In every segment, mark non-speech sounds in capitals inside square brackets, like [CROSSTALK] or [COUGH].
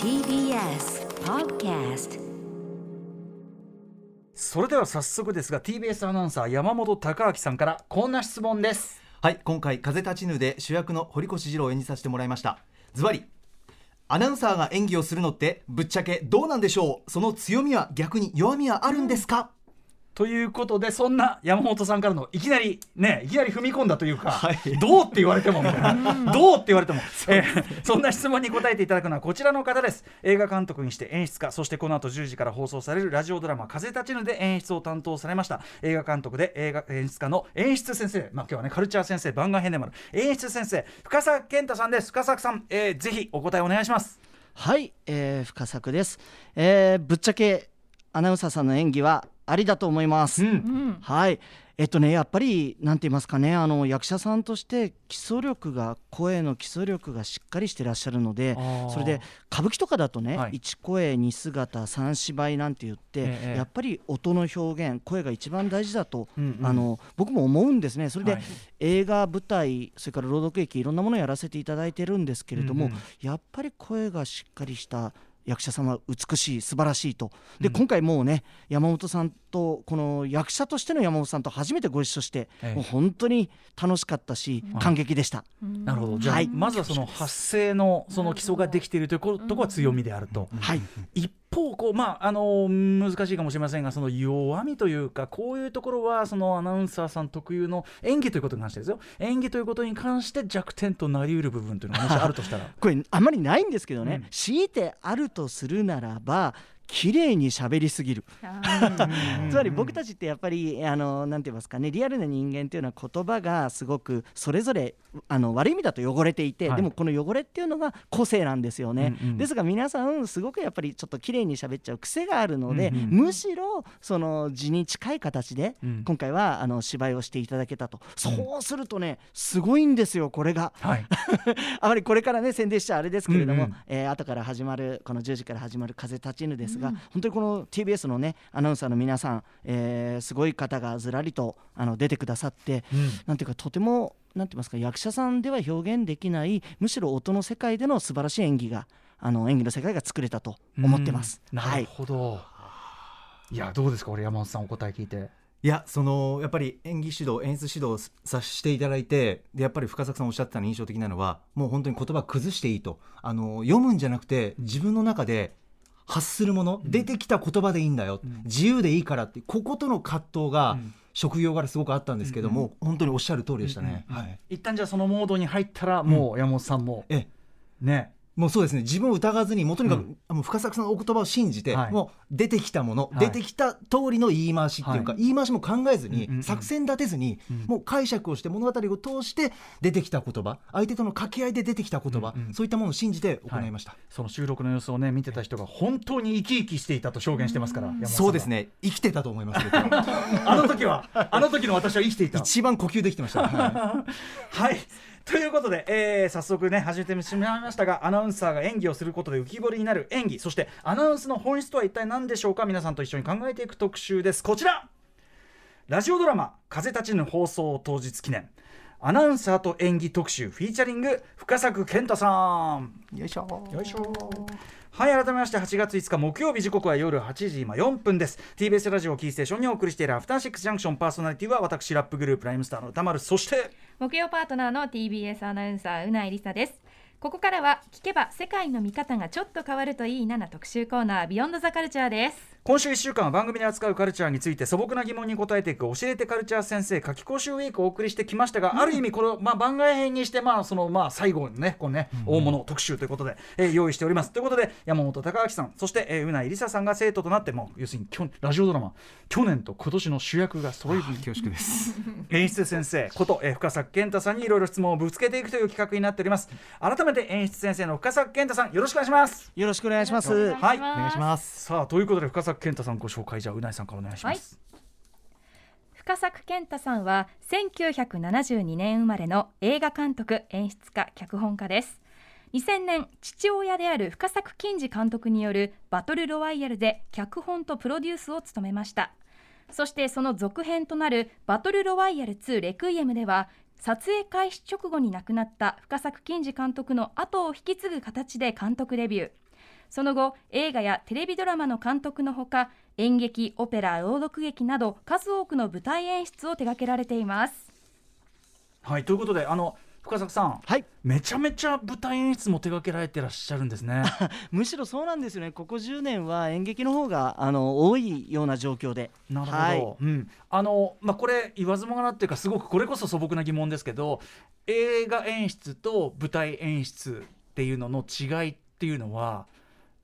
TBS Podcast それでは早速ですが TBS アナウンサー山本貴明さんからこんな質問です。はい今回「風立ちぬ」で主役の堀越二郎を演じさせてもらいました。ズバリアナウンサーが演技をするのってぶっちゃけどうなんでしょう？その強みは逆に弱みはあるんですか、ということでそんな山本さんからのいきなりねいきなり踏み込んだというか、はい。どうって言われてもみたいな。どうって言われても、えーそんな質問に答えていただくのはこちらの方です。映画監督にして演出家そしてこの後10時から放送されるラジオドラマ「風立ちぬ」で演出を担当されました映画監督で映画演出家の演出先生。まあ今日はねカルチャー先生番外編でもある。演出先生深作健太さんです。深作さん、えーぜひお答えお願いします。はい、えー、深作です、えー、ぶっちゃけアナウンサーさんの演技はありだと思います、うん。はい。えっとねやっぱりなんて言いますかねあの役者さんとして基礎力が声の基礎力がしっかりしてらっしゃるのでそれで歌舞伎とかだとね、はい。1声2姿3芝居なんて言って、ええ。やっぱり音の表現声が一番大事だと、うんうん。あの僕も思うんですね。それで、はい。映画舞台それから朗読劇いろんなものをやらせていただいてるんですけれども、うんうん。やっぱり声がしっかりした役者さんは美しい素晴らしいと。で、うん。今回もうね山本さんとこの役者としての山本さんと初めてご一緒して、ええ。もう本当に楽しかったし、はい。感激でした。なるほど。じゃあ、はい。まずはその発声のその基礎ができているということが強みであると、はい、一方こう、まあ、あの難しいかもしれませんがその弱みというかこういうところはそのアナウンサーさん特有の演技ということに関してですよ。演技ということに関して弱点となりうる部分というのがもしあるとしたら。これあまりないんですけどね、[LAUGHS] うん。強いてあるとするならば綺麗に喋りすぎる。つまり僕たちってやっぱりあのなんて言いますかねリアルな人間っていうのは言葉がすごくそれぞれあの悪い意味だと汚れていて、はい。でもこの汚れっていうのが個性なんですよね、うんうんですが皆さんすごくやっぱりちょっと綺麗に喋っちゃう癖があるので、うんうんむしろその字に近い形で、うん。今回はあの芝居をしていただけたと、そうするとねすごいんですよこれが。はい。[LAUGHS] あまりこれからね宣伝しちゃあれですけれども、うんうん。えー後から始まるこの10時から始まる「風立ちぬ」ですが、本当にこの TBS のねアナウンサーの皆さん、えーすごい方がずらりとあの出てくださって、うん。なんていうかとてもなんて言いますか役者さんでは表現できないむしろ音の世界での素晴らしい演技があの演技の世界が作れたと思ってます。うんなるはいほど、い、やどうですかこれ山本さんお答え聞いて。いやそのやっぱり演技指導演出指導をさせていただいてでやっぱり深作さんおっしゃってたの印象的なのはもう本当に言葉崩していいと。あの読むんじゃなくて自分の中で発するもの、出てきた言葉でいいんだよ、ん。自由でいいからってこことの葛藤が、うん。職業柄すごくあったんですけども、本当におっしゃる通りでしたね。うんうんはい。一旦じゃあそのモードに入ったらもう山本さんも、ええ。ねもうそうですね。自分を疑わずにもうとにかく、うん。あの深作さんのお言葉を信じて、はい。もう出てきたもの、はい。出てきた通りの言い回しっていうか、はい。言い回しも考えずに、うんうんうん。作戦立てずに、うん。もう解釈をして物語を通して出てきた言葉相手との掛け合いで出てきた言葉、うんうん。そういったものを信じて行いました、その収録の様子をね見てた人が本当に生き生きしていたと証言してますから、そうですね。生きてたと思います [LAUGHS] あの時はあの時の私は生きていた。一番呼吸できてました、は [LAUGHS] はい [LAUGHS] ということで、えー早速ね始めてしまいましたがアナウンサーが演技をすることで浮き彫りになる演技そしてアナウンスの本質とは一体何でしょうか皆さんと一緒に考えていく特集です。こちら。ラジオドラマ「風立ちぬ」放送当日記念。アナウンサーと演技特集フィーチャリング深作健太さん。い、よいしょよいしょはい改めまして8月5日木曜日時刻は夜8時今4分です。TBS ラジオキーステーションにお送りしているアフターシックスジャンクションパーソナリティは私ラップグループライムスターの歌丸。そして木曜パートナーの TBS アナウンサーうないりさです。ここからは聞けば世界の見方がちょっと変わるといいなな特集コーナービヨンドザカルチャーです。今週1週間は番組で扱うカルチャーについて素朴な疑問に答えていく教えてカルチャー先生夏期講習ウィークをお送りしてきましたが、ある意味この、まあ、番外編にして、まあそのまあ、最後のねこのね、大物特集ということで、えー用意しております。ということで山本隆明さんそして、えー、うないりささんが生徒となってもう要するに去ラジオドラマ去年と今年の主役が揃い恐縮です。[LAUGHS] 演出先生こと、えー深作健太さんにいろいろ質問をぶつけていくという企画になっております。改めて演出先生の深作健太さんよろしくお願いします。よろしくお願いします。はい。お願いします。さあということで深作健太さんご紹介じゃうないさんからお願いします、深作健太さんは1972年生まれの映画監督演出家脚本家です。2000年父親である深作金次監督によるバトルロワイヤルで脚本とプロデュースを務めました。そしてその続編となるバトルロワイヤル2レクイエムでは撮影開始直後に亡くなった深作欣二監督の後を引き継ぐ形で監督デビュー。その後映画やテレビドラマの監督のほか演劇オペラ朗読劇など数多くの舞台演出を手掛けられています。はいということであの深作さん、はい。めちゃめちゃ舞台演出も手掛けられてらっしゃるんですね。[LAUGHS] むしろそうなんですよね。ここ10年は演劇の方があの多いような状況で。なるほど、はい。うん、あのまあこれ言わずもがなっていうかすごくこれこそ素朴な疑問ですけど映画演出と舞台演出っていうのの違いっていうのは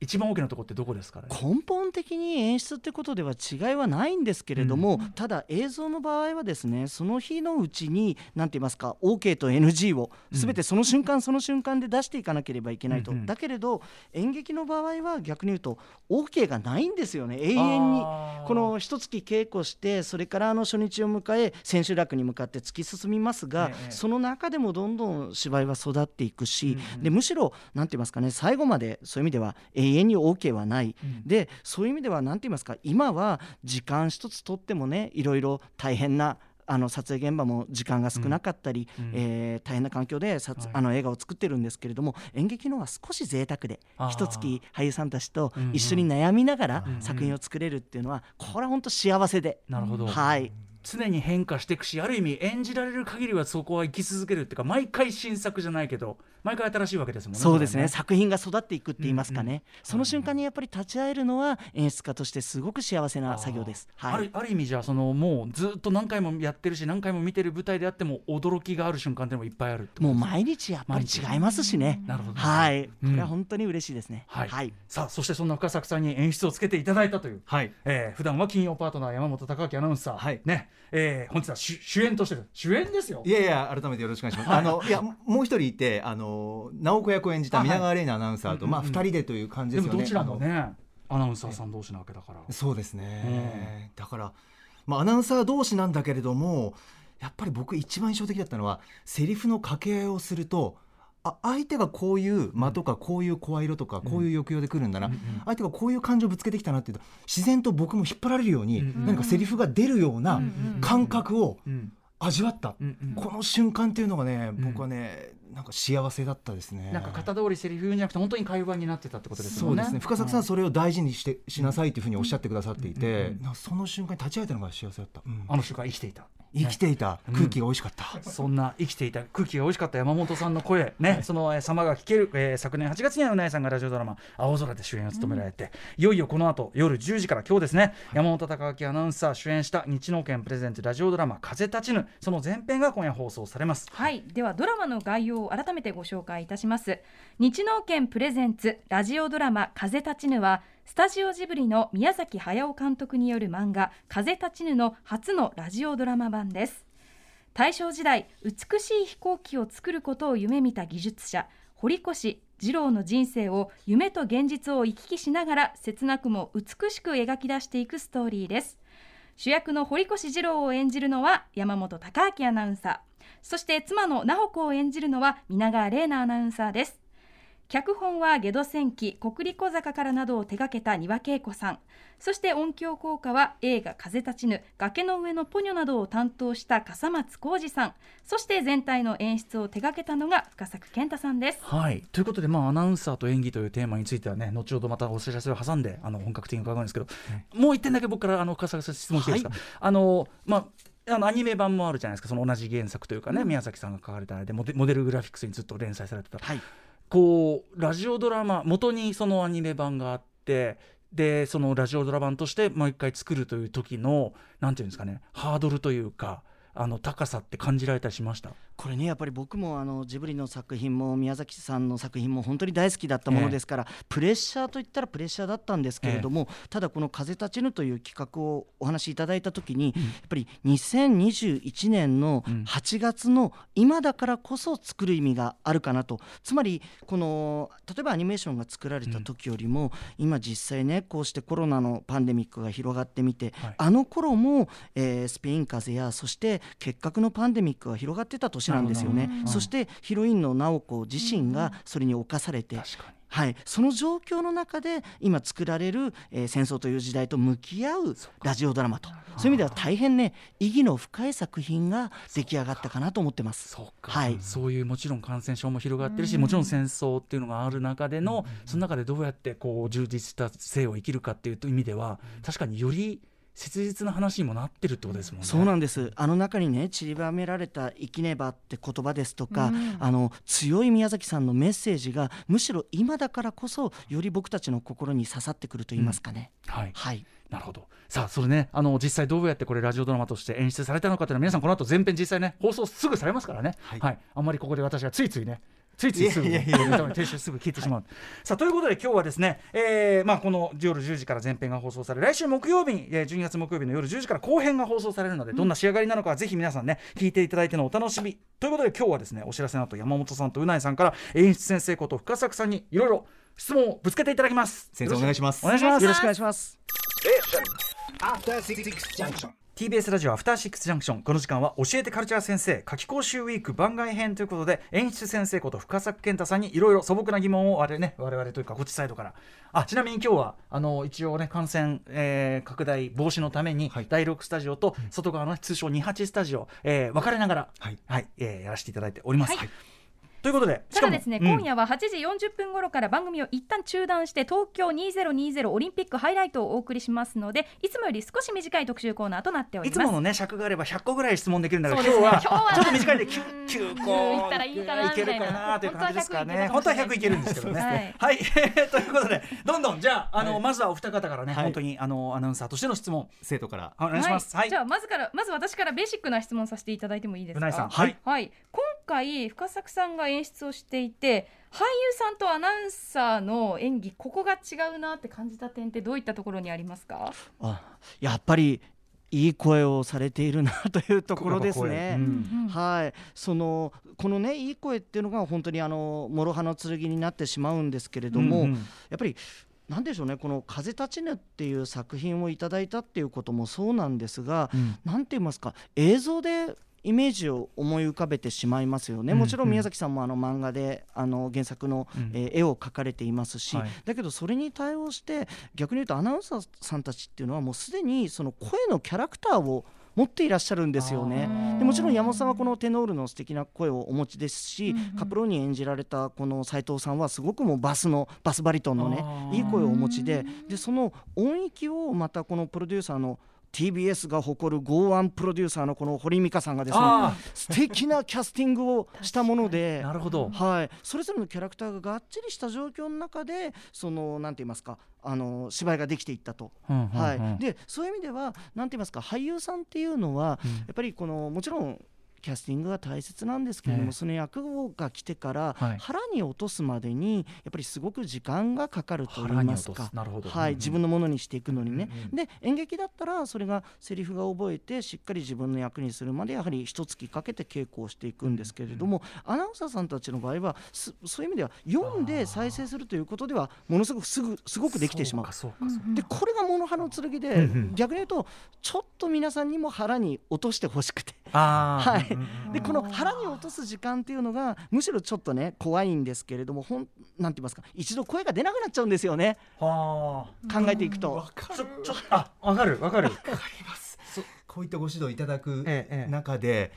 一番大きなところってどこですかね？根本的に演出ってことでは違いはないんですけれども、ただ映像の場合はですねその日のうちに何て言いますか OK と NG を全てその瞬間その瞬間で出していかなければいけないと、うんうん。だけれど演劇の場合は逆に言うと OK がないんですよね。永遠に。この一月稽古してそれからあの初日を迎え千秋楽に向かって突き進みますが、ええその中でもどんどん芝居は育っていくし、うんうん。でむしろ何て言いますかね最後までそういう意味では永遠に OK はない、うん。でそういう意味では何て言いますか今は時間一つとってもねいろいろ大変なあの撮影現場も時間が少なかったり、うんうん。えー大変な環境で撮、はい。あの映画を作ってるんですけれども演劇の方は少し贅沢で一月俳優さんたちと一緒に悩みながら作品を作れるっていうのはこれは本当幸せで、なるほど、はい常に変化していくしある意味演じられる限りはそこは生き続けるっていうか毎回新作じゃないけど毎回新しいわけですもんねそうですね。れ作品が育っていくって言いますかね、うんうんその瞬間にやっぱり立ち会えるのは演出家としてすごく幸せな作業です。はい。あるある意味じゃあそのもうずっと何回もやってるし何回も見てる舞台であっても驚きがある瞬間っていうのもいっぱいあるもう毎日やっぱり違いますしね。なるほど。はい、こうん。れは本当に嬉しいですね。はい、はい、さあそしてそんな深作さんに演出をつけていただいたという、はい。えー、普段は金曜パートナー山本貴明アナウンサー、はい。ねえー、本日は主主演としてる主演ですよ。いやいや改めてよろしくお願いします。あのいやもう一人いてあの直子役を演じた皆川玲奈アナウンサーと、まああはいうん。うん二人でという感じですよね。でもどちらのねアナウンサーさん同士なわけだから。そうですね、だから、まあ、アナウンサー同士なんだけれどもやっぱり僕一番印象的だったのはセリフの掛け合いをするとあ相手がこういう間とかこういう声色とかこういう抑揚で来るんだな、相手がこういう感情をぶつけてきたなっていうと自然と僕も引っ張られるように、何かセリフが出るような感覚をうん。味わった、この瞬間っていうのがねうん。僕はね、なんか幸せだったですね。なんか型通りセリフじゃなくて本当に会話になってたってことですもね。そうんですね。深作さんうそれを大事にしてしなさいというふうにおっしゃってくださっていて、その瞬間に立ち会えたのが幸せだった、うん。あの瞬間生きていた生きていた空気が美味しかった、そんな生きていた空気が美味しかった山本さんの声ね、そのえー様が聞ける、えー昨年8月にはうなえさんがラジオドラマ「青空」で主演を務められて、いよいよこの後夜10時から今日ですね、山本貴明アナウンサー主演した日農研プレゼンツラジオドラマ「風立ちぬ」その前編が今夜放送されます。はい。ではドラマの概要を改めてご紹介いたします。日農研プレゼンツラジオドラマ風立ちぬはスタジオジブリの宮崎駿監督による漫画風立ちぬの初のラジオドラマ版です。大正時代美しい飛行機を作ることを夢見た技術者堀越二郎の人生を夢と現実を行き来しながら切なくも美しく描き出していくストーリーです。主役の堀越二郎を演じるのは山本貴明アナウンサー。そして妻の直子を演じるのは皆川玲奈アナウンサーです。脚本はゲド戦記国立小坂からなどを手掛けた丹羽恵子さん。そして音響効果は映画風立ちぬ崖の上のポニョなどを担当した笠松浩二さん。そして全体の演出を手掛けたのが深作健太さんです。はい。ということで、まあ、アナウンサーと演技というテーマについてはね後ほどまたお知らせを挟んであの本格的に伺うんですけど、もう一点だけ僕からあの深作さん質問していいですか、あのまああのアニメ版もあるじゃないですか。その同じ原作というかね、宮崎さんが書かれたあれでモデモデルグラフィックスにずっと連載されてた、はいこうラジオドラマ元にそのアニメ版があってでそのラジオドラマとしてもう一回作るという時の何て言うんですかねハードルというかあの高さって感じられたりしました？これねやっぱり僕もあのジブリの作品も宮崎さんの作品も本当に大好きだったものですから、プレッシャーといったらプレッシャーだったんですけれども、ただこの「風立ちぬ」という企画をお話しいただいた時に、やっぱり2021年のうん。8月の今だからこそ作る意味があるかなと。つまりこの例えばアニメーションが作られた時よりも、今実際ねこうしてコロナのパンデミックが広がってみて、はい。あの頃も、えースペイン風邪やそして結核のパンデミックが広がってた年なんですよね。うん。そしてヒロインの直子自身がそれに侵されて確かに。はい、その状況の中で今作られる、えー戦争という時代と向き合うラジオドラマと。そういう意味では大変ね意義の深い作品が出来上がったかなと思ってます。そうか、はい。そういうもちろん感染症も広がってるし、もちろん戦争っていうのがある中での、その中でどうやってこう充実した生を生きるかっていう意味では確かにより切実な話にもなってるってことですもんね。そうなんです。あの中にね散りばめられた「生きねば」って言葉ですとか、あの強い宮崎さんのメッセージがむしろ今だからこそより僕たちの心に刺さってくると言いますかね。はい。はい。なるほど。さあそれねあの実際どうやってこれラジオドラマとして演出されたのかというのは皆さんこの後全編実際ね放送すぐされますからね。はい、あんまりここで私がついついねついついすぐいやいや。いや停止すぐ聞いてしまう、さあということで今日はですね、えーまあ、この夜10時から前編が放送され来週木曜日に、えー12月木曜日の夜10時から後編が放送されるのでどんな仕上がりなのかはぜひ皆さんね聞いていただいてのお楽しみ。ということで今日はですねお知らせの後山本さんとうないさんから演出先生こと深作さんにいろいろ質問をぶつけていただきます。先生お願いします。お願いします。よろしくお願いします。After Six Junction. TBS ラジオアフターシックスジャンクション。この時間は教えてカルチャー先生夏季講習ウィーク番外編ということで演出先生こと深作健太さんにいろいろ素朴な疑問をあれね我々というかこっちサイドからあちなみに今日はあの一応ね感染、えー拡大防止のために、第6スタジオと外側の、通称28スタジオ、えー分かれながら、はいえーやらせていただいております。はいということでしただですね、うん。今夜は8時40分頃から番組を一旦中断して東京2020オリンピックハイライトをお送りしますのでいつもより少し短い特集コーナーとなっております。いつものね尺があれば100個ぐらい質問できるんだけど、ね。今日はちょっと短いで 9, うん。9個いったらいいかないけるかななという感じですかね。本当は本当は100 100いけるんですけどね。はい。はい、[LAUGHS] ということでどんどんじゃああの、まずはお二方からね、はい。本当にあのアナウンサーとしての質問生徒からお願いします。はい。じゃあまずからまず私からベーシックな質問させていただいてもいいですか？うないさん。はい。はい、今回深作さんが演出をしていて俳優さんとアナウンサーの演技ここが違うなって感じた点ってどういったところにありますか？あやっぱりいい声をされているなというところですね。うん。はい、そのこのねいい声っていうのが本当にあの諸刃の剣になってしまうんですけれども、うんうん。やっぱりなんでしょうねこの「風立ちぬ」っていう作品をいただいたっていうこともそうなんですが、うん。なんて言いますか映像でイメージを思い浮かべてしまいますよね、うんもちろん宮崎さんもあの漫画であの原作の、うん。えー絵を描かれていますし、はい。だけどそれに対応して逆に言うとアナウンサーさんたちっていうのはもうすでにその声のキャラクターを持っていらっしゃるんですよね。でもちろん山本さんはこのテノールの素敵な声をお持ちですし、カプローニ演じられたこの斉藤さんはすごくもうバスのバスバリトンのねいい声をお持ちででその音域をまたこのプロデューサーの TBS が誇る剛腕プロデューサーのこの堀美香さんがですねあ素敵なキャスティングをしたもので [LAUGHS] なるほど。はい、それぞれのキャラクターががっちりした状況の中でそのなんて言いますかあの芝居ができていったと。うんうんうん。はい、でそういう意味ではなんて言いますか俳優さんっていうのは、うん。やっぱりこのもちろんキャスティングが大切なんですけれども、ええ。その役が来てから、はい。腹に落とすまでにやっぱりすごく時間がかかると言いますか。はい。うんうん。自分のものにしていくのにね、うんうんで演劇だったらそれがセリフが覚えてしっかり自分の役にするまでやはり一月かけて稽古をしていくんですけれども、アナウンサーさんたちの場合はすそういう意味では読んで再生するということではものすごくすぐすごくできてしまう。そう。でこれが物刃の剣で、うんうん逆に言うとちょっと皆さんにも腹に落としてほしくて。ああ。はい。うんうんでこの腹に落とす時間っていうのがむしろちょっとね怖いんですけれどもほんなんて言いますか一度声が出なくなっちゃうんですよねは考えていくと。あ。ちょちょあわかるわかる。こういったご指導いただくええええ中で、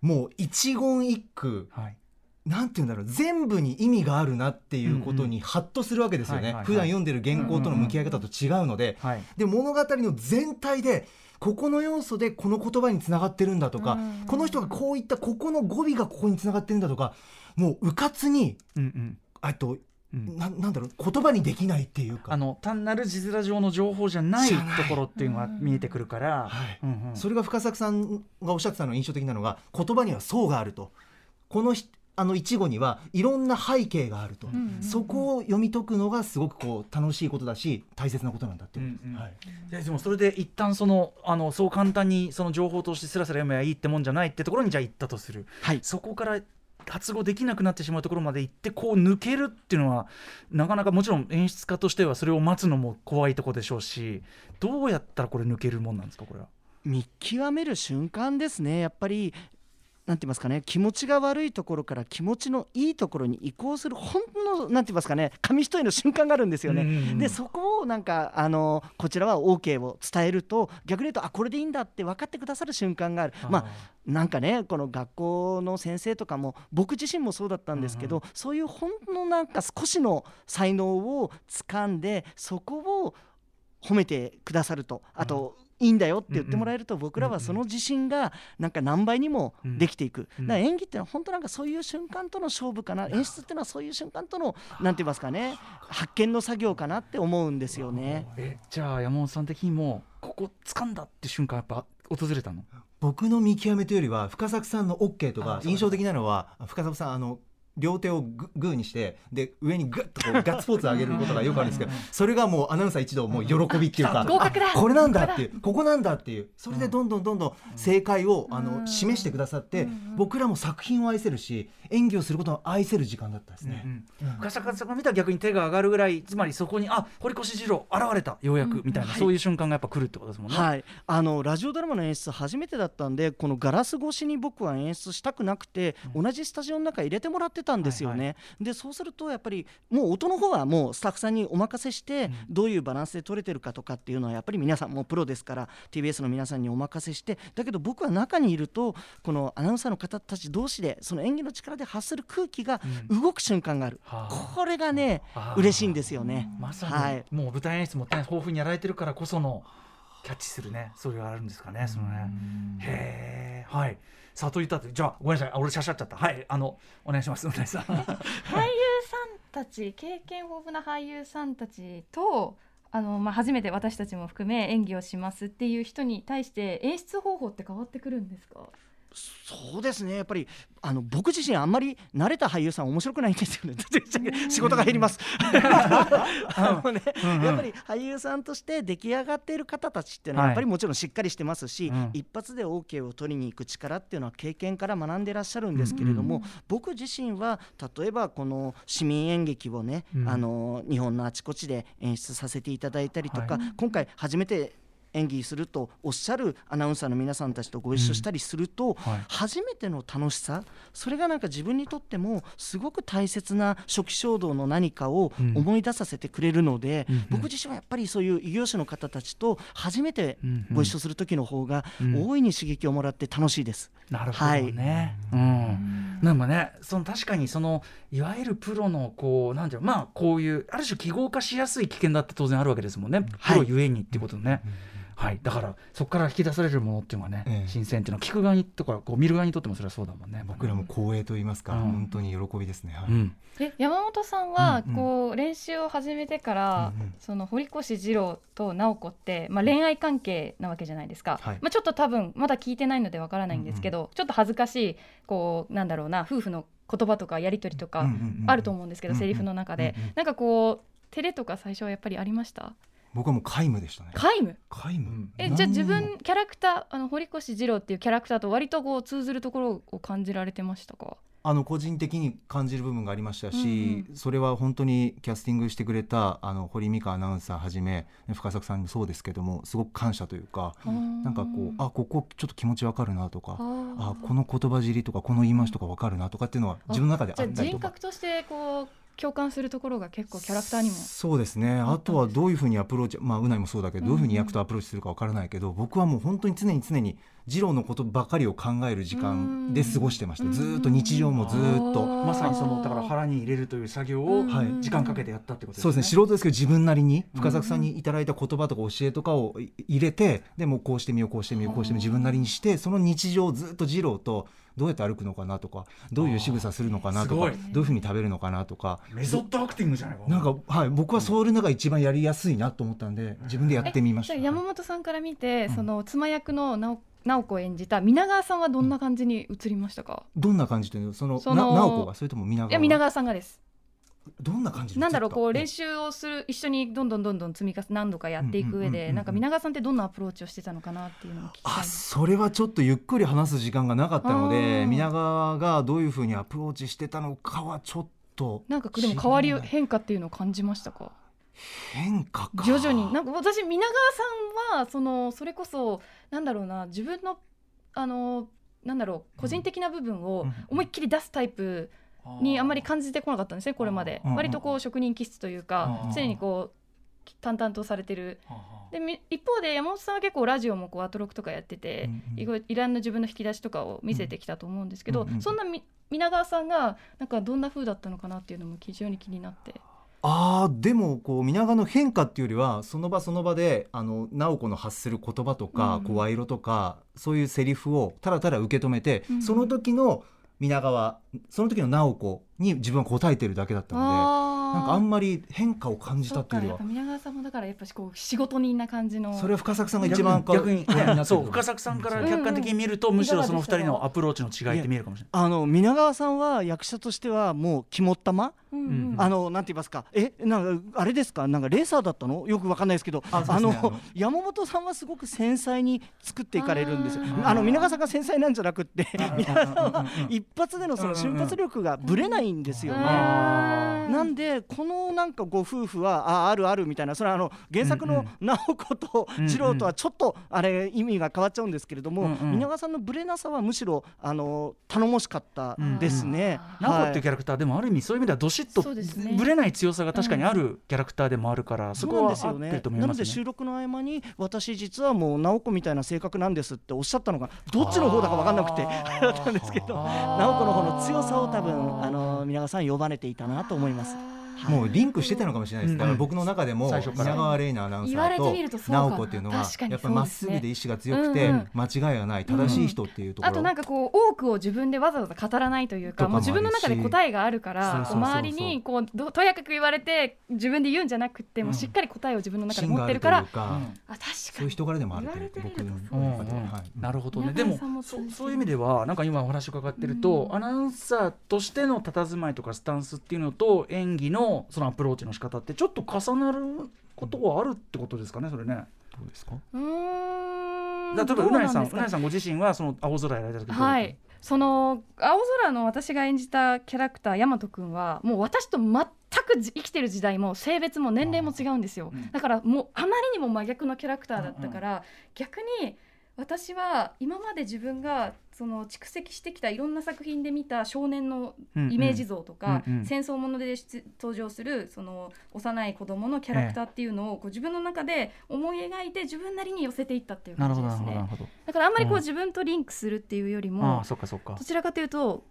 もう一言一句はい。なんて言うんだろう全部に意味があるなっていうことにハッとするわけですよねはいはいはい普段読んでる原稿との向き合い方と違うのではい。で物語の全体でここの要素でこの言葉につながってるんだとかこの人がこういったここの語尾がここにつながってるんだとかもううかつにうんうん。あとうん。ななんだろう言葉にできないっていうか。あの単なる字面上の情報じゃないところっていうのが見えてくるから、それが深作さんがおっしゃってたのが印象的なのが言葉には層があると。このひあの一語にはいろんな背景があると、そこを読み解くのがすごくこう楽しいことだし大切なことなんだって。いうことです、うんうん。はい。ででもそれで一旦そのあのそう簡単にその情報としてスラスラ読めばいいってもんじゃないってところにじゃあ行ったとする。はい。そこから発語できなくなってしまうところまで行ってこう抜けるっていうのはなかなかもちろん演出家としてはそれを待つのも怖いとこでしょうしどうやったらこれ抜けるもんなんですかこれは？見極める瞬間ですねやっぱりなんて言いますかね気持ちが悪いところから気持ちのいいところに移行するほんのなんて言いますかね紙一重の瞬間があるんですよね。うんうんうんでそこをなんかあのこちらは OK を伝えると逆に言うとあこれでいいんだって分かってくださる瞬間がある。まあなんかねこの学校の先生とかも僕自身もそうだったんですけど、そういうほんのなんか少しの才能を掴んでそこを褒めてくださるとあと、いいんだよって言ってもらえると僕らはその自信がなんか何倍にもできていく、うんだから演技ってのは本当なんかそういう瞬間との勝負かな。演出っていうのはそういう瞬間とのなんて言いますかね。発見の作業かなって思うんですよね。えじゃあ山本さん的にもここ掴んだって瞬間やっぱ訪れたの？僕の見極めというよりは深作さんの OK とか印象的なのは深作さんあの両手をググーにしてで上にグッとこうガッツポーズ [LAUGHS] 上げることがよくあるんですけどそれがもうアナウンサー一同もう喜びっていうか [LAUGHS] 合格これなんだっていうここなんだっていうそれでどんどんどんどん正解をあの示してくださって僕らも作品を愛せるし演技をすることを愛せる時間だったですね。深坂さんが見たら逆に手が上がるぐらいつまりそこにあ堀越二郎現れたようやくみたいな、そういう瞬間がやっぱ来るってことですもんね。はい、あのラジオドラマの演出初めてだったんでこのガラス越しに僕は演出したくなくて、同じスタジオの中入れてもらってたんですよね、はい。でそうするとやっぱりもう音の方はもうスタッフさんにお任せして、どういうバランスで取れてるかとかっていうのはやっぱり皆さんもうプロですから TBS の皆さんにお任せしてだけど僕は中にいるとこのアナウンサーの方たち同士でその演技の力で発する空気が動く瞬間がある、はあ。これがね嬉しいんですよね。まさに、はいもう舞台演出も豊富にやられてるからこそのキャッチするねそういうのがあるんですかね。そのねへえはい悟りたって。じゃあごめんなさい。俺しゃしゃっちゃった。はいあのお願いします。お願いします。俳優さんたち経験豊富な俳優さんたちとあの、まあ、初めて私たちも含め演技をしますっていう人に対して演出方法って変わってくるんですか？そうですね。やっぱりあの僕自身あんまり慣れた俳優さん面白くないんですよね。[LAUGHS] 仕事が減ります。[LAUGHS] あのねやっぱり俳優さんとして出来上がっている方たちっていうのははい。やっぱりもちろんしっかりしてますし、うん。一発で OK を取りに行く力っていうのは経験から学んでいらっしゃるんですけれども、僕自身は例えばこの市民演劇をね、うん。あの日本のあちこちで演出させていただいたりとか、はい。今回初めて演技するとおっしゃるアナウンサーの皆さんたちとご一緒したりすると、はい初めての楽しさそれがなんか自分にとってもすごく大切な初期衝動の何かをうん思い出させてくれるので、うんうん僕自身はやっぱりそういう異業種の方たちと初めてうんうんご一緒する時の方がうん大いに刺激をもらって楽しいです。なるほどね。うん。なんかね、その確かにそのいわゆるプロのこうなんていうのまあこういうある種記号化しやすい危険だって当然あるわけですもんね。プロゆえにっていうことね。はい、だからそこから引き出されるものっていうのはね、ええ。新鮮っていうのは聞く側にとかこう見る側にとってもそれはそうだもんね。僕らも。光栄と言いますか、うん。本当に喜びですね。はい。うん。え山本さんはうんうん。こう練習を始めてから、うんうん。その堀越二郎と直子って、まあ、恋愛関係なわけじゃないですか、はい。まあ、ちょっと多分まだ聞いてないのでわからないんですけど、ちょっと恥ずかしいこうなんだろうな夫婦の言葉とかやり取りとかうんうんうんあると思うんですけど、うんうんセリフの中で、うんうん。なんかこう照れとか最初はやっぱりありました？僕はもう皆無でしたね。皆無？皆無。うん。えじゃあ自分キャラクターあの堀越二郎っていうキャラクターと割とこう通ずるところを感じられてましたか？あの個人的に感じる部分がありましたし、うんそれは本当にキャスティングしてくれたあの堀美香アナウンサーはじめ深作さんもそうですけどもすごく感謝というか、なんかこうあここちょっと気持ちわかるなとかあこの言葉尻とかこの言い回しとかわかるなとかっていうのは自分の中であじゃあったりとか。人格。としてこう共感するところが結構キャラクターにもそうですね。あとはどういうふうにアプローチまあうないもそうだけどどういうふうに役とアプローチするかわからないけど、僕はもう本当に常に常に二郎のことばかりを考える時間で過ごしてました、うんずーっと日常もずーっと。まさにそのだから腹に入れるという作業をはい時間かけてやったってことですね。そうですね。素人ですけど自分なりに深作さんにいただいた言葉とか教えとかをい入れてでもこうしてみようこうしてみようこうしてみよう自分なりにしてその日常をずっと二郎とどうやって歩くのかなとかどういう仕草するのかなとかどういうふうに食べるのかなとか。メソッドアクティングじゃないか。なんか、はい、僕はそれのが一番やりやすいなと思ったんで自分でやってみました。山本さんから見て、うんその妻役の直直子を演じた皆川さんはどんな感じに映りましたか、どんな感じというの？そのそのな直子が？それとも皆川？いや皆川さんがですどんな感じでなんだろうこう練習習をする一緒にどんどんどんどん積み重ね何度かやっていく上でなんか皆川さんってどんなアプローチをしてたのかなっていうのを聞きあそれはちょっとゆっくり話す時間がなかったのあでー。皆川がどういうふうにアプローチしてたのかはちょっとなんかでも変わり変化っていうのを感じましたか？変化か。徐々に。なんか私皆川さんはそのそれこそなんだろうな自分のあのなんだろう個人的な部分をうん。思いっきり出すタイプにあんまり感じてこなかったんですねこれまで。うん割とこう職人気質というかうん常にこう淡々とされてる。でみ一方で山本さんは結構ラジオもこうアトロクとかやってて、うんうんいん。な自分の引き出しとかを見せてきたと思うんですけど、うんうんうん。そんなみ皆川さんがなんかどんな風だったのかなっていうのも非常に気になって。あーでもこう皆川の変化っていうよりはその場その場であの直子の発する言葉とか、うん声色とかそういうセリフをただただ受け止めて、うんその時の皆川その時の直子に自分は答えてるだけだったのでなんかあんまり変化を感じたっていうよりは。そうかやっぱ皆川さんもだからやっぱしこう仕事人な感じのそれは深作さんが一番逆にそう深作さんから客観的に見ると、むしろその二人のアプローチの違いって見えるかもしれない。あの皆川さんは役者としてはもう肝っ玉うんうんあのなんて言いますかえなんかあれですか？なんかレーサーだったの？よくわかんないですけどあの山本さんはすごく繊細に作っていかれるんですよ。あの皆川さんが繊細なんじゃなくって皆川さんは一発でのその瞬発力がぶれないんですよね。なんでこのなんかご夫婦はああるあるみたいなそれはあの原作の直子と次郎とはちょっとあれ意味が変わっちゃうんですけれども、うんうん。皆川さんのブレなさはむしろあの頼もしかったですね。ナコっていうはいキャラクターでもある意味そういう意味ではどしっとぶれない強さが確かにあるキャラクターでもあるから、そそうなんこはですよね。合ってると思いなのでますね。収録の合間に私実はもう直子みたいな性格なんですっておっしゃったのがどっちの方だか分かんなくて [LAUGHS] だったんですけど直子の方の強さを多分あの皆川さん呼ばれていたなと思います。もうリンクしてたのかもしれないです、うん。だから僕の中でも最初から。皆川玲奈アナウンサ言われてみるーと直子っていうのはやっぱりまっすぐで意志が強くて間違いがない正しい人っていうところ、あとなんかこう多くを自分でわざわざ語らないというかもう自分の中で答えがあるから周りにこうどとやかく言われて自分で言うんじゃなくてもうしっかり答えを自分の中で持ってるから、あるというかそういう人柄でもあるという僕の中では、うんうん。はい。なるほどね。皆でもそういう意味ではなんか今お話を伺ってると、アナウンサーとしての佇まいとかスタンスっていうのと演技のそのアプローチの仕方ってちょっと重なることはあるってことですかねそれね。どうですか？うーん例えばどうなぎさんうなんですかうなぎさんご自身はその青空やられた時はい。その青空の私が演じたキャラクター大和くんはもう私と全くじ生きてる時代も性別も年齢も違うんですよ、うん。だからもうあまりにも真逆のキャラクターだったから、逆に私は今まで自分がその蓄積してきたいろんな作品で見た少年のイメージ像とか、うんうん戦争もので出登場するその幼い子供のキャラクターっていうのをこう自分の中で思い描いて自分なりに寄せていったっていう感じですね。だからあんまりこううん自分とリンクするっていうよりあもあそっかそっかど。ちらかというと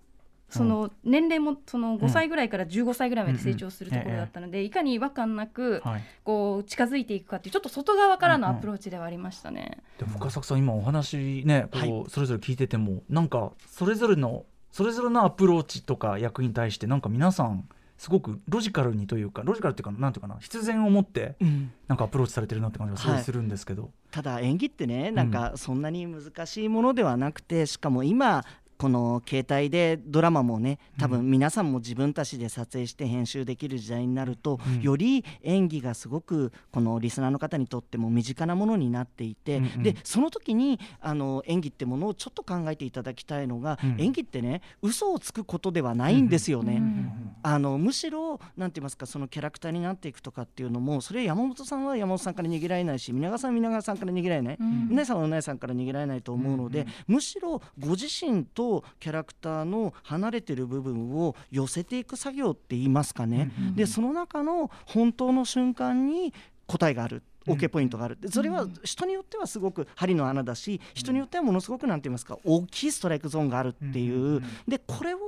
その年齢もその5歳ぐらいから15歳ぐらいまで成長するところだったのでいかに違和感なくはい。こう近づいていくかっていうちょっと外側からのアプローチではありましたね。でも深作さん今お話ねこう、はい。それぞれ聞いててもなんかそれぞれのそれぞれのアプローチとか役に対してなんか皆さんすごくロジカルにというかロジカルっていうかなんていうかな必然を持ってうん。なんかアプローチされてるなって感じがすごいするんですけど、ただ演技ってねなんかそんなに難しいものではなくてしかも今この携帯でドラマもね多分皆さんも自分たちで撮影して編集できる時代になると、うん。より演技がすごくこのリスナーの方にとっても身近なものになっていて、うんうん。でその時にあの演技ってものをちょっと考えていただきたいのが、うん。演技ってね嘘をつくことではないんですよね。うん。あのむしろなんて言いますかそのキャラクターになっていくとかっていうのもそれは山本さんは山本さんから逃げられないし皆川さんは皆川さんから逃げられない、うん。うなぎさんはうなぎさんから逃げられないと思うので、むしろご自身とキャラクターの離れてる部分を寄せていく作業って言いますかね、でその中の本当の瞬間に答えがある。OK ポイントがある。でそれは人によってはすごく針の穴だし人によってはものすごくなんて言いますか大きいストライクゾーンがあるっていう。でこれを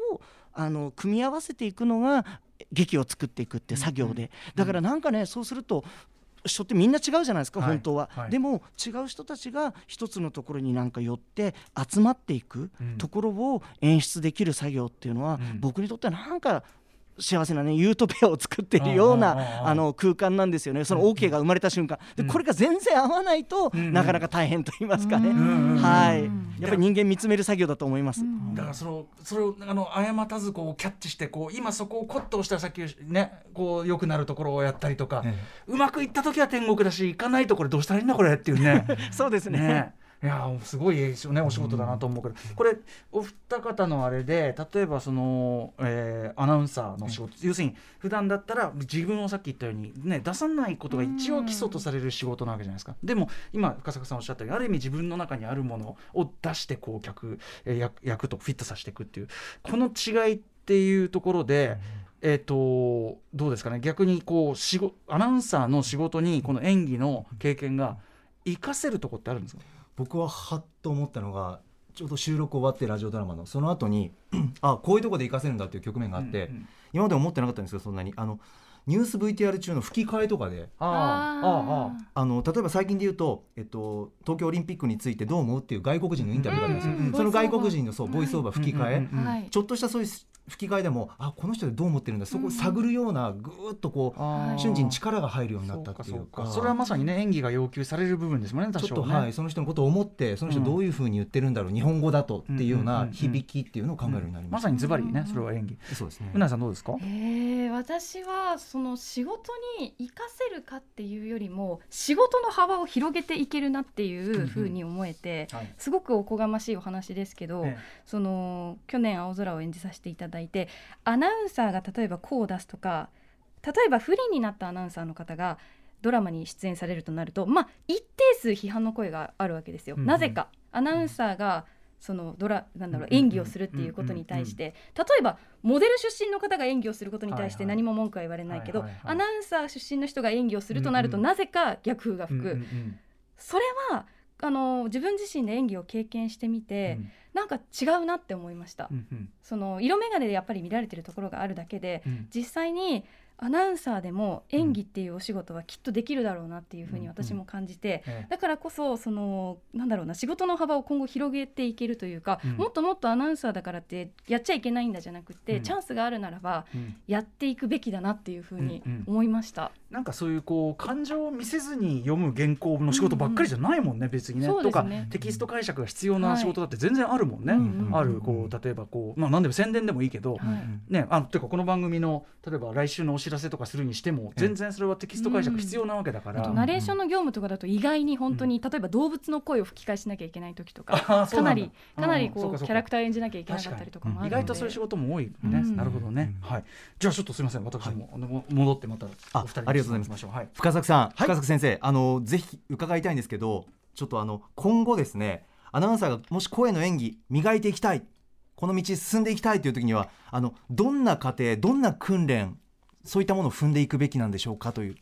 あの組み合わせていくのが劇を作っていくって作業で。だからなんかねそうすると人ってみんな違うじゃないですか、はい本当は、はい。でも違う人たちが一つのところになんか寄って集まっていくうん。ところを演出できる作業っていうのは、うん。僕にとってはなんか幸せなねユートピアを作っているようなあの空間なんですよね。その OK が生まれた瞬間。でこれが全然合わないとんなかなか大変と言いますかね、んはい。うんやっぱり人間見つめる作業だと思います。だからそのそれをあの誤たずこうキャッチしてこう今そこをコッと押したらさっきねこう良くなるところをやったりとか、えうまくいった時は天国だしいかないとこれどうしたらいいんだこれっていうね。[LAUGHS] そうですね。ねいやーすごいですよねお仕事だなと思うけど、これお二方のあれで例えばその、えーアナウンサーの仕事、要するに普段だったら自分をさっき言ったようにね出さないことが一応基礎とされる仕事なわけじゃないですか。でも今深坂さんおっしゃったようにある意味自分の中にあるものを出してこう客、えー役役とフィットさせていくっていう。この違いっていうところで、えー、とどうですかね。逆にこう仕事アナウンサーの仕事にこの演技の経験が活かせるとこってあるんですか？僕ははっと思ったのがちょうど収録終わってラジオドラマのその後に [CLEARS THROAT] あこういうとこで活かせるんだっていう局面があって、うんうん。今まで思ってなかったんですけどそんなに。あのニュース VTR 中の吹き替えとかで。あああああの例えば最近で言うと、えっと、東京オリンピックについてどう思うっていう外国人のインタビューがあったんですよ、うんうんうんその外国人のそうボイスオーバー吹き替え、うんうんうん。はい。ちょっとしたそういう吹き替えでもあこの人でどう思ってるんだ。そこを探るようなぐーっとこう、瞬時に力が入るようになったっていうそうか。かそれはまさにね演技が要求される部分ですもんね多ちょっと、少ねはい、その人のことを思ってその人どういうふうに言ってるんだろう、日本語だとっていうようなん響きっていうのを考えるようになりました、まさにズバリねそれは演技。そうですね。うなさんどうですか？えー、私はその仕事に生かせるかっていうよりも仕事の幅を広げていけるなっていうふうに思えて、はい。すごくおこがましいお話ですけど、えその去年青空を演じさせていただいてアナウンサーが例えばこう出すとか例えば不利になったアナウンサーの方がドラマに出演されるとなるとまあ一定数批判の声があるわけですよ。うんうん。なぜか。アナウンサーがそのドラなんだろう演技をするっていうことに対して例えばモデル出身の方が演技をすることに対して何も文句は言われないけどアナウンサー出身の人が演技をするとなるとなぜか逆風が吹く、それはあの自分自身で演技を経験してみて、なんか違うなって思いました、うんうん。その色眼鏡でやっぱり見られてるところがあるだけでうん。実際にアナウンサーでも演技っていうお仕事はきっとできるだろうなっていうふうに私も感じて、ええだからこそそのなんだろうな仕事の幅を今後広げていけるというか、うん。もっともっとアナウンサーだからってやっちゃいけないんだじゃなくて、うん。チャンスがあるならばうん。やっていくべきだなっていうふうにうんうん思いました。なんかそういうこう感情を見せずに読む原稿の仕事ばっかりじゃないもんね、別にね。そうとかテキスト解釈が必要な仕事だって全然あるもんね、うん。うんある。こう例えばこうまあ何でも宣伝でもいいけど、はい。ね、あのていうかこの番組の例えば来週のお知らせとかするにしても全然それはテキスト解釈必要なわけだから、あとナレーションの業務とかだと意外に本当に、例えば動物の声を吹き返しなきゃいけない時とかかなりかなりこうキャラクター演じなきゃいけなかったりとかもあるので。意外とそういう仕事も多いね、うん。なるほどね、はい。じゃあちょっとすみません。私も、あのも戻ってまたあお二人にありがとうございます。はい。深作さん、深作先生あのぜひ伺いたいんですけどちょっとあの今後ですねアナウンサーがもし声の演技磨いていきたいこの道進んでいきたいという時にはあのどんな過程どんな訓練そういったものを踏んでいくべきなんでしょうかという。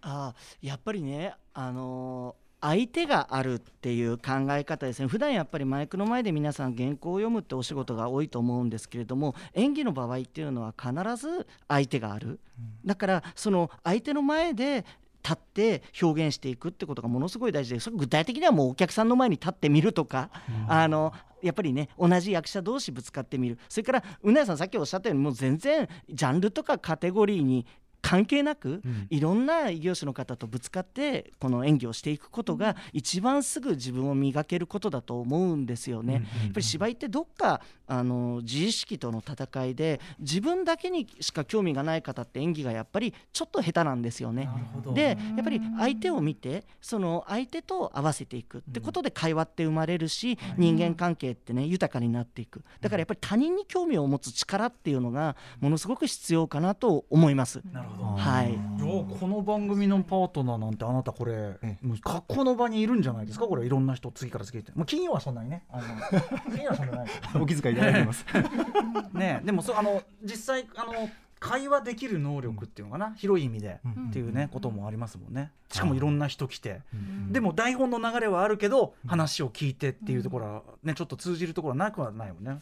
あーやっぱりね、あのー相手があるっていう考え方ですね。普段やっぱりマイクの前で皆さん原稿を読むってお仕事が多いと思うんですけれども演技の場合っていうのは必ず相手がある、だからその相手の前で立って表現していくってことがものすごい大事でそれ具体的にはもうお客さんの前に立ってみるとか、あのやっぱりね同じ役者同士ぶつかってみる。それからうなやさんさっきおっしゃったようにもう全然ジャンルとかカテゴリーに関係なく、いろんな異業種の方とぶつかってこの演技をしていくことが一番すぐ自分を磨けることだと思うんですよね。やっぱり芝居ってどっかあの自意識との戦いで自分だけにしか興味がない方って演技がやっぱりちょっと下手なんですよね。でやっぱり相手を見てその相手と合わせていくってことで会話って生まれるし、人間関係ってね豊かになっていく。だからやっぱり他人に興味を持つ力っていうのがものすごく必要かなと思います。なるほどはい。この番組のパートナーなんてあなたこれえもう格好の場にいるんじゃないですか？これいろんな人次から次へって。もう金曜はそんなにね。あの [LAUGHS] 金曜はそんなにない。お気遣いいただいてます。[LAUGHS] ねでもそうあの実際あの会話できる能力っていうのかな、広い意味で、うん。っていうねこともありますもんね。しかもいろんな人来て、ん。でも台本の流れはあるけど、話を聞いてっていうところはねちょっと通じるところはなくはないもんね。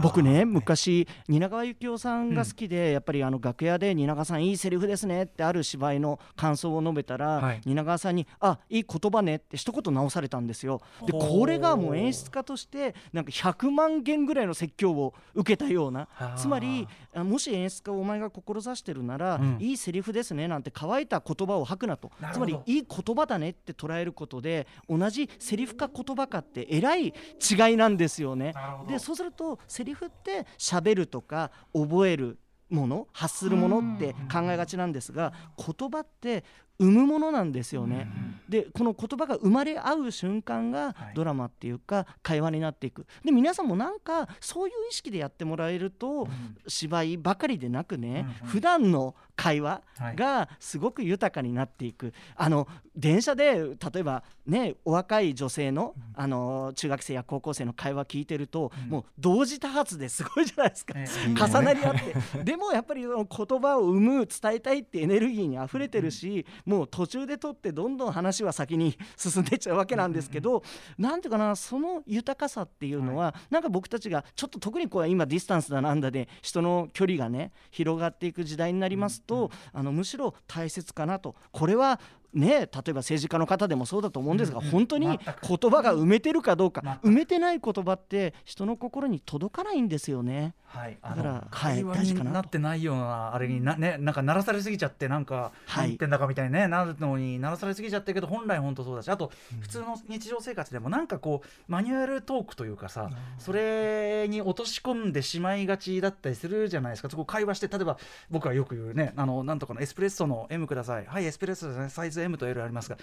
僕ね昔蜷川幸雄さんが好きで、やっぱりあの楽屋で蜷川さんいいセリフですねってある芝居の感想を述べたら、はい。蜷川さんにあいい言葉ねって一言直されたんですよ。でこれがもう演出家としてなんか100万件ぐらいの説教を受けたようなはあ。つまりあもし演出家をお前が志してるなら、うん。いいセリフですねなんて乾いた言葉を吐くなと。つまりいい言葉だねって捉えることで同じセリフか言葉かってえらい違いなんですよね。でそうするとセリフって喋るとか覚えるもの発するものって考えがちなんですが言葉って生むものなんですよね。でこの言葉が生まれ合う瞬間がはい。ドラマっていうか会話になっていく。で皆さんもなんかそういう意識でやってもらえると芝居ばかりでなくね普段の会話はい。がすごく豊かになっていく。あの電車で例えばねお若い女性のあの中学生や高校生の会話聞いてるともう同時多発ですごいじゃないですか。え重なり合って。[LAUGHS] でもやっぱりその言葉を生む伝えたいってエネルギーにあふれてるしもう途中で取ってどんどん話は先に進んでいっちゃうわけなんですけどなんていうかなその豊かさっていうのはなんか僕たちがちょっと特にこう今ディスタンスだなんだで人の距離がね広がっていく時代になりますとあのむしろ大切かなと。これはね、例えば政治家の方でもそうだと思うんですが、本当に言葉が埋めてるかどうか、埋めてない言葉って人の心に届かないんですよね。はい、だから会話になってないようなあれにな、ね、なん。か鳴らされすぎちゃってなんかはい。何言ってんだかみたいに、ね、なるのに鳴らされすぎちゃってるけど本来本当そうだしあと普通の日常生活でもなんかこうマニュアルトークというかさそれに落とし込んでしまいがちだったりするじゃないですかそこ会話して例えば僕はよく言うねあのなんとかのエスプレッソの M くださいはいエスプレッソですねサイズ M と L ありますが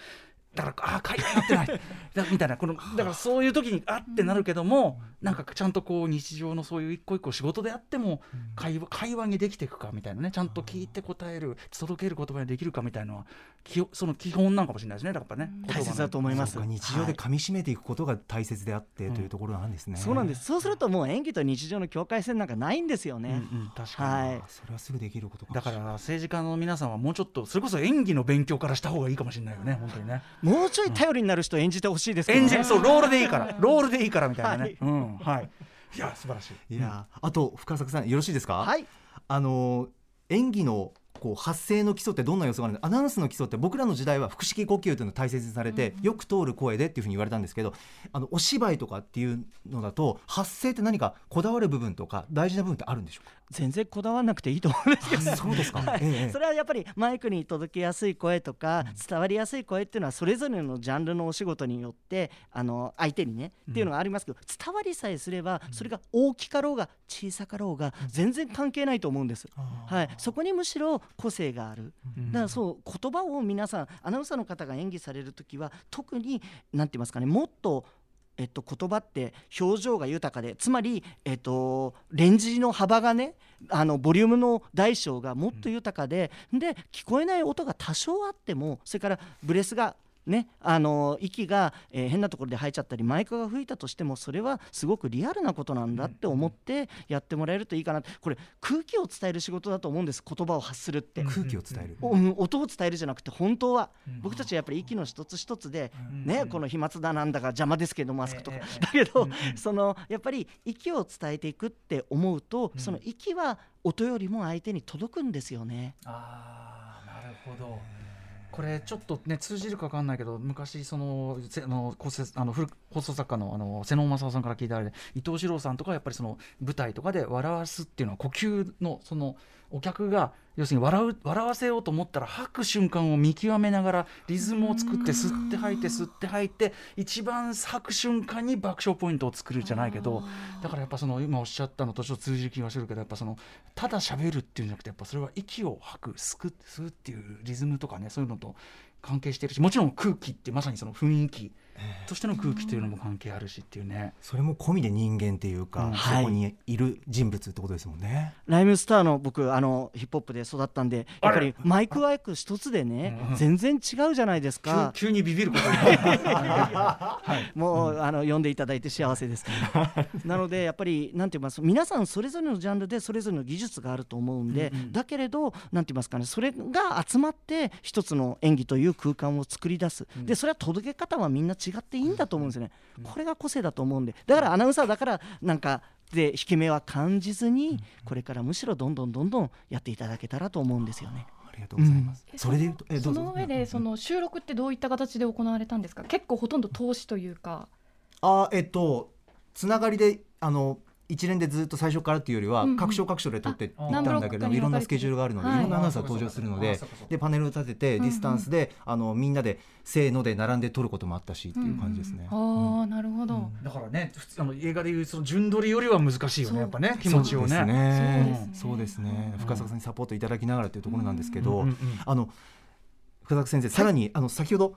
だからああ会話になってない。[LAUGHS] だみたいなこのだからそういう時にあってなるけどもなんかちゃんとこう日常のそういう一個一個仕事であっても会話会話にできていくかみたいなねちゃんと聞いて答える届ける言葉にできるかみたいなのはきその基本なんかもしれないですねだからやっぱね大切だと思います。日常で噛み締めていくことが大切であってというところなんですね。そうなんです。そうするともう演技と日常の境界線なんかないんですようんね。うん確かに、はい。それはすぐできることかもだかしれない。ら政治家の皆さんはもうちょっとそれこそ演技の勉強からした方がいいかもしれないよね本当にねもうちょい頼りになる人演じてほしいですけど演ねじそうロールでいいから。[LAUGHS] ロールでいいからみたいなね、はい。うんはい。いや素晴らしい。いやーあと深作さんよろしいですか？はい。あのー演技のこう発声の基礎ってどんな要素があるのアナウンスの基礎って僕らの時代は腹式呼吸というのを大切にされて、よく通る声でっていうふうに言われたんですけどあのお芝居とかっていうのだと発声って何かこだわる部分とか大事な部分ってあるんでしょう全然こだわらなくていいと思うんですけど。かそうですか、はい。ええそれはやっぱりマイクに届けやすい声とか伝わりやすい声っていうのはそれぞれのジャンルのお仕事によってあの相手にねっていうのがありますけど伝わりさえすればそれが大きかろうが小さかろうが全然関係ないと思うんです。はい、そこにむしろ個性がある。だからそう言葉を皆さんアナウンサーの方が演技される時は特に何て言いますかねもっとえっと、言葉って表情が豊かでつまり、えっと、レンジの幅がねあのボリュームの大小がもっと豊かで、で聞こえない音が多少あってもそれからブレスがね、あの息が、えー変なところで吐いちゃったりマイクが吹いたとしてもそれはすごくリアルなことなんだって思ってやってもらえるといいかなこれ空気を伝える仕事だと思うんです言葉を発するって。空気を伝える、おうん音を伝えるじゃなくて本当は。僕たちはやっぱり息の一つ一つで、ね、この飛沫だなんだか邪魔ですけどマスクとか、ええだけど、そのやっぱり息を伝えていくって思うと、その息は音よりも相手に届くんですよね。ああなるほどこれちょっとね通じるか分かんないけど昔そのせあの構成あの放送作家のあの瀬能正夫さんから聞いたあれで伊藤四郎さんとかやっぱりその舞台とかで笑わすっていうのは呼吸のそのお客が要するに笑う笑わせようと思ったら吐く瞬間を見極めながらリズムを作って吸って吐いて吸って吐いて一番吐く瞬間に爆笑ポイントを作るじゃないけどだからやっぱその今おっしゃったのとちょっと通じる気がするけどやっぱそのただ喋るっていうんじゃなくてやっぱそれは息を吐く吸う吸うっていうリズムとかねそういうのと関係してるしもちろん空気ってまさにその雰囲気としての空気というのも関係あるしっていうね。それも込みで人間っていうか、うん。そこにいる人物ってことですもんね。ライムスターの僕あのヒップホップで育ったんでやっぱりマイクワイク一つでね、全然違うじゃないですか。急急にビビることになる。[LAUGHS] もう、あの呼んでいただいて幸せです。なのでやっぱりなんて言います？皆さんそれぞれのジャンルでそれぞれの技術があると思うんで、だけれどなんて言いますかねそれが集まって一つの演技という空間を作り出す。でそれは届け方はみんな違っていいんだと思うんですよね。これが個性だと思うんで。だからアナウンサーだからなんかで引け目は感じずにこれからむしろどんどんどんどんやっていただけたらと思うんですよね。ありがとうございます。えそれで言うと、えその上でその収録ってどういった形で行われたんですか？結構ほとんど投資というか。あえっとつながりであの一連でずっと最初からっていうよりは、各所各所で撮っていったあんだけれどいろんなスケジュールがあるので、はい。い、ろんなアナウンサーが登場するのででパネルを立ててディスタンスで、あのみんなでせーので並んで撮ることもあったしっていう感じですね。ああなるほど、だからね普通あの映画でいうその順撮りよりは難しいよねやっぱね気持ちをね。そうですね。深澤さんにサポートいただきながらというところなんですけど、あの深作先生さらに、あの先ほど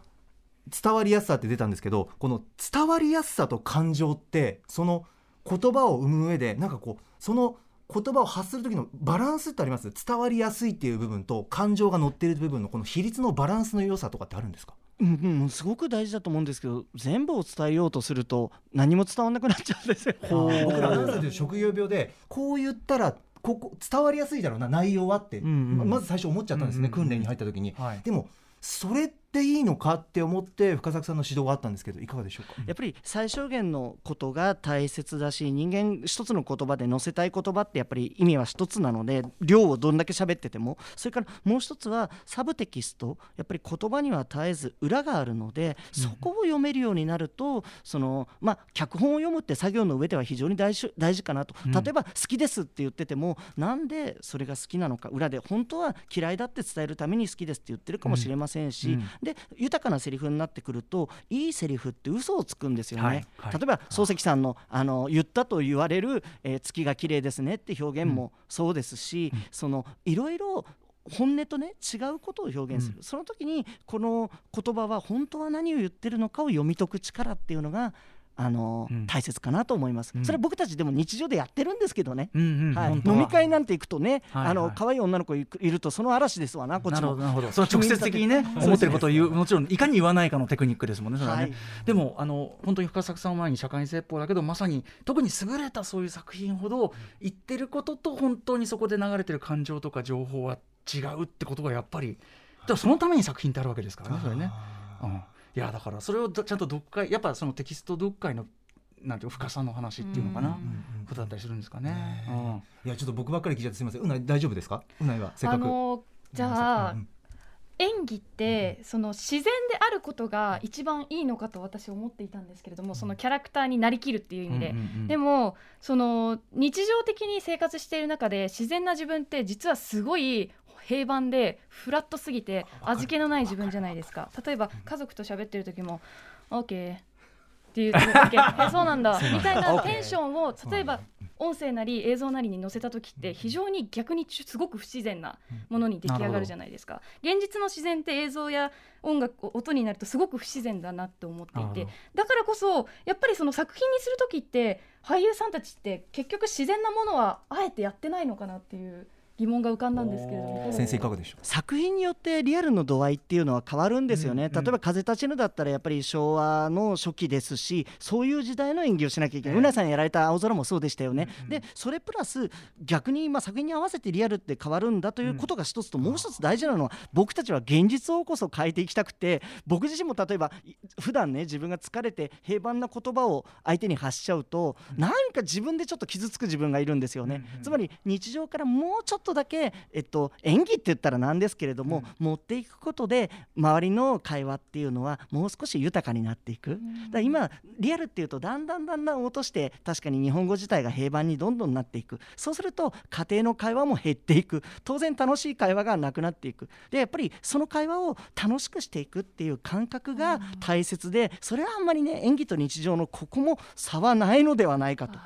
伝わりやすさって出たんですけどこの伝わりやすさと感情ってその言葉を生む上でなんかこうその言葉を発する時のバランスってあります？伝わりやすいっていう部分と感情が乗っている部分のこの比率のバランスの良さとかってあるんですか？うんうん、すごく大事だと思うんですけど全部を伝えようとすると何も伝わらなくなっちゃうんですよ。[LAUGHS] 僕らアナウンサーという？職業病でこう言ったらここ伝わりやすいだろうな内容はって、うんうんままず最初思っちゃったんですね、うんうんうん。訓練に入った時に、はい。でもそれっていいのかって思って深作さんの指導があったんですけどいかがでしょうか、やっぱり最小限のことが大切だし人間一つの言葉で載せたい言葉ってやっぱり意味は一つなので量をどんだけ喋ってても。それからもう一つはサブテキスト。やっぱり言葉には絶えず裏があるのでそこを読めるようになるとそのまあ脚本を読むって作業の上では非常に大事大事かなと。うん。例えば好きですって言っててもなんでそれが好きなのか裏で。本当は嫌いだって伝えるために好きですって言ってるかもしれませんし、うん。うんで豊かなセリフになってくるといいセリフって嘘をつくんですよね、はいはい。例えば漱石さんのあの言ったと言われる、えー月が綺麗ですねって表現もそうですし、そのいろいろ本音とね違うことを表現する、その時にこの言葉は本当は何を言ってるのかを読み解く力っていうのがあの、うん。大切かなと思います、うん。それは僕たちでも日常でやってるんですけどね、うんうん。はい、飲み会なんて行くとね、はいはい。あの可愛い女の子いいるとその嵐ですわなこっちも。なるほどなるほど。[LAUGHS] その直接的にね思ってることを言うもちろんいかに言わないかのテクニックですもんねそれはね、はい。でもあの本当に深作さんの前に社会説法だけどまさに特に優れたそういう作品ほど言ってることと本当にそこで流れてる感情とか情報は違うってことがやっぱりでもそのために作品ってあるわけですからねそれね、うん、いやだからそれをちゃんと読解やっぱそのテキスト読解のなんていうの深さの話っていうのかな、うんことだったりするんですかね。いやちょっと僕ばっかり聞いちゃってすみません。うない大丈夫ですか？うないはせっかく。あのじゃあ、うん。演技ってその自然であることが一番いいのかと私思っていたんですけれどもそのキャラクターになりきるっていう意味で、でもその日常的に生活している中で自然な自分って実はすごい平凡でフラットすぎて味気のない自分じゃないですか。例えば家族と喋ってる時も「OK」[LAUGHS] っていうだけえそうなんだ。みたいなテンションを例えば音声なり映像なりに載せた時って非常に逆にすごく不自然なものに出来上がるじゃないですか。現実の自然って映像や音楽音になるとすごく不自然だなって思っていてだからこそやっぱりその作品にする時って俳優さんたちって結局自然なものはあえてやってないのかなっていう疑問が浮かんだんですけれども先生いかがでしょう？作品によってリアルの度合いっていうのは変わるんですよね、うん。うん例えば「風立ちぬ」だったらやっぱり昭和の初期ですしそういう時代の演技をしなきゃいけない、うなさんやられた「青空」もそうでしたよね、でそれプラス逆にまあ作品に合わせてリアルって変わるんだということが一つと、もう一つ大事なのは僕たちは現実をこそ変えていきたくて僕自身も例えばい普段ね自分が疲れて平凡な言葉を相手に発しちゃうと、なんか自分でちょっと傷つく自分がいるんですよね、つまり日常からもうちょっとだけ、えっと、演技って言ったらなんですけれども、持っていくことで周りの会話っていうのはもう少し豊かになっていく、だから今リアルっていうとだんだんだんだん落として確かに日本語自体が平凡にどんどんなっていく。そうすると家庭の会話も減っていく。当然楽しい会話がなくなっていく。でやっぱりその会話を楽しくしていくっていう感覚が大切でそれはあんまりね演技と日常のここも差はないのではないかと。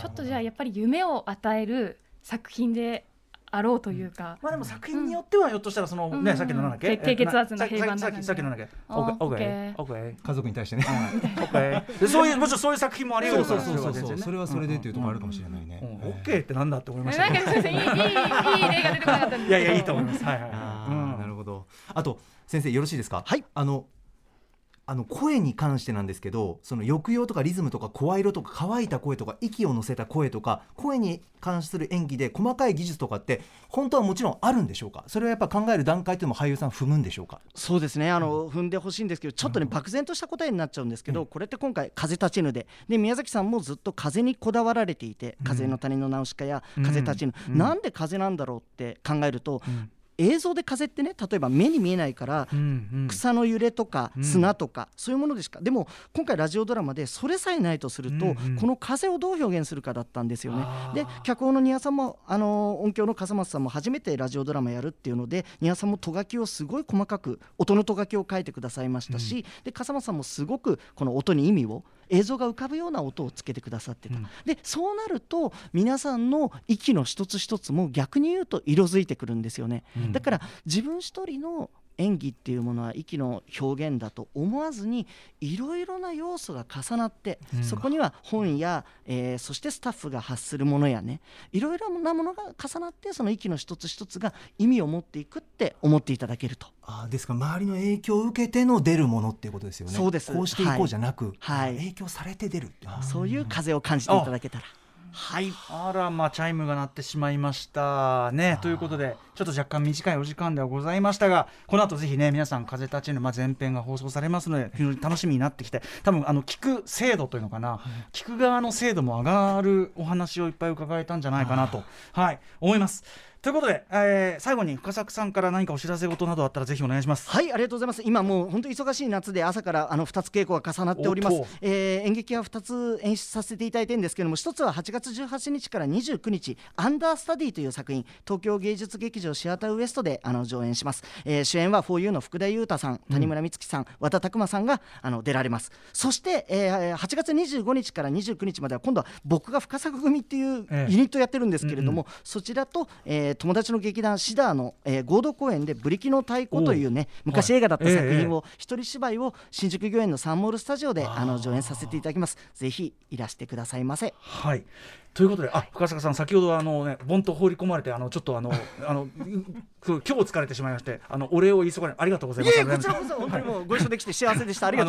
ちょっとじゃあやっぱり夢を与える作品であろうというか、まあでも作品によってはひょっとしたらそのね、うん。さっきのなん。だっけ低低血圧のえ平凡なさっきさっきのなんだっけオッケー。オッケー。オッケー。家族に対してね。[LAUGHS] オッケー。でそういうもちろんそういう作品もあり得るから。そうそうそうそう。れはそれはそれでっていうところあるかもしれないね、うん。オッケーってなんだって思いまえしたなんか先生いいいいいい例が出てこなかったんで。すけどいやいやいいと思います。はいはいなるほど。あと先生よろしいですか？はい。あのあの声に関してなんですけどその抑揚とかリズムとか声色とか乾いた声とか息を乗せた声とか声に関する演技で細かい技術とかって本当はもちろんあるんでしょうか？それはやっぱ考える段階というのも俳優さん踏むんでしょうか？そうですね。あの、踏んでほしいんですけどちょっとね漠然とした答えになっちゃうんですけど、これって今回「風立ちぬで」で宮崎さんもずっと風にこだわられていて「風の谷のナウシカ」や「風立ちぬ」なんで風なんだろうって考えると、映像で風ってね例えば目に見えないから、うんうん。草の揺れとか砂とか、そういうものでしかでも今回ラジオドラマでそれさえないとすると、うんうん。この風をどう表現するかだったんですよね。で脚本のニアさんもあの音響の笠松さんも初めてラジオドラマやるっていうのでニアさんもとがきをすごい細かく音のとがきを書いてくださいましたし、で笠松さんもすごくこの音に意味を映像が浮かぶような音をつけてくださってた、でそうなると皆さんの息の一つ一つも逆に言うと色づいてくるんですよね、だから自分一人の演技っていうものは息の表現だと思わずにいろいろな要素が重なって、そこには本や、えーそしてスタッフが発するものやねいろいろなものが重なってその息の一つ一つが意味を持っていくって思っていただけると。あーですか。ら周りの影響を受けての出るものっていうことですよね。そうです。こうしていこうじゃなく、はい。影響されて出るそういう風を感じていただけたら。はい。あらまあチャイムが鳴ってしまいました。ね。ということでちょっと若干短いお時間ではございましたがこの後ぜひね皆さん「風立ちぬ」まあ前編が放送されますので非常に楽しみになってきて多分あの聞く精度というのかな、聞く側の精度も上がるお話をいっぱい伺えたんじゃないかなと。はい。思います。ということで、えー最後に深作さんから何かお知らせ事などあったらぜひお願いします。はい、ありがとうございます。今もう本当に忙しい夏で朝からあの2つ稽古が重なっております。えー演劇は2つ演出させていただいてるんですけども、一つは8月18日から29日、アンダースタディという作品、東京芸術劇場シアターウエストであの上演します。えー主演は 4U の福田裕太さん、谷村美月さん、和田拓馬さんがあの出られます。そして、えー8月25日から29日までは今度は僕が深作組っていうええユニットやってるんですけれども、そちらと、えー友達の劇団シダーの、えー合同公演でブリキの太鼓というね昔映画だった作品を一人芝居を新宿御苑のサンモールスタジオであの上演させていただきます。ぜひいらしてくださいませ。はい。ということで、あ、深坂さん、先ほどあのね、ボンと放り込まれて、あの、ちょっとあの、[LAUGHS] あの、今日疲れてしまいまして、あの、お礼を言いそがれ、ありがとうございます。いえこちらこそ本当にもうご一緒できて幸せでした。ありが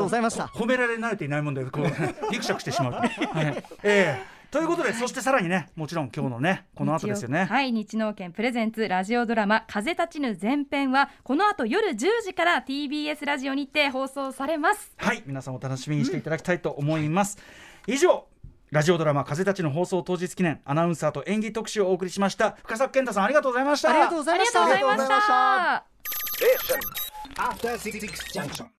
という、ギクシャクしてしまう。はい。そしてさらにね、もちろん今日のね、この後ですよね。はい日農研プレゼンツラジオドラマ風立ちぬ前編はこの後夜10時から TBS ラジオにて放送されますはい、皆さんお楽しみにしていただきたいと思います。以上。ラジオドラマ風立ちの放送当日記念アナウンサーと演技特集をお送りしました深作健太さんありがとうございましたありがとうござありいましたがとうございました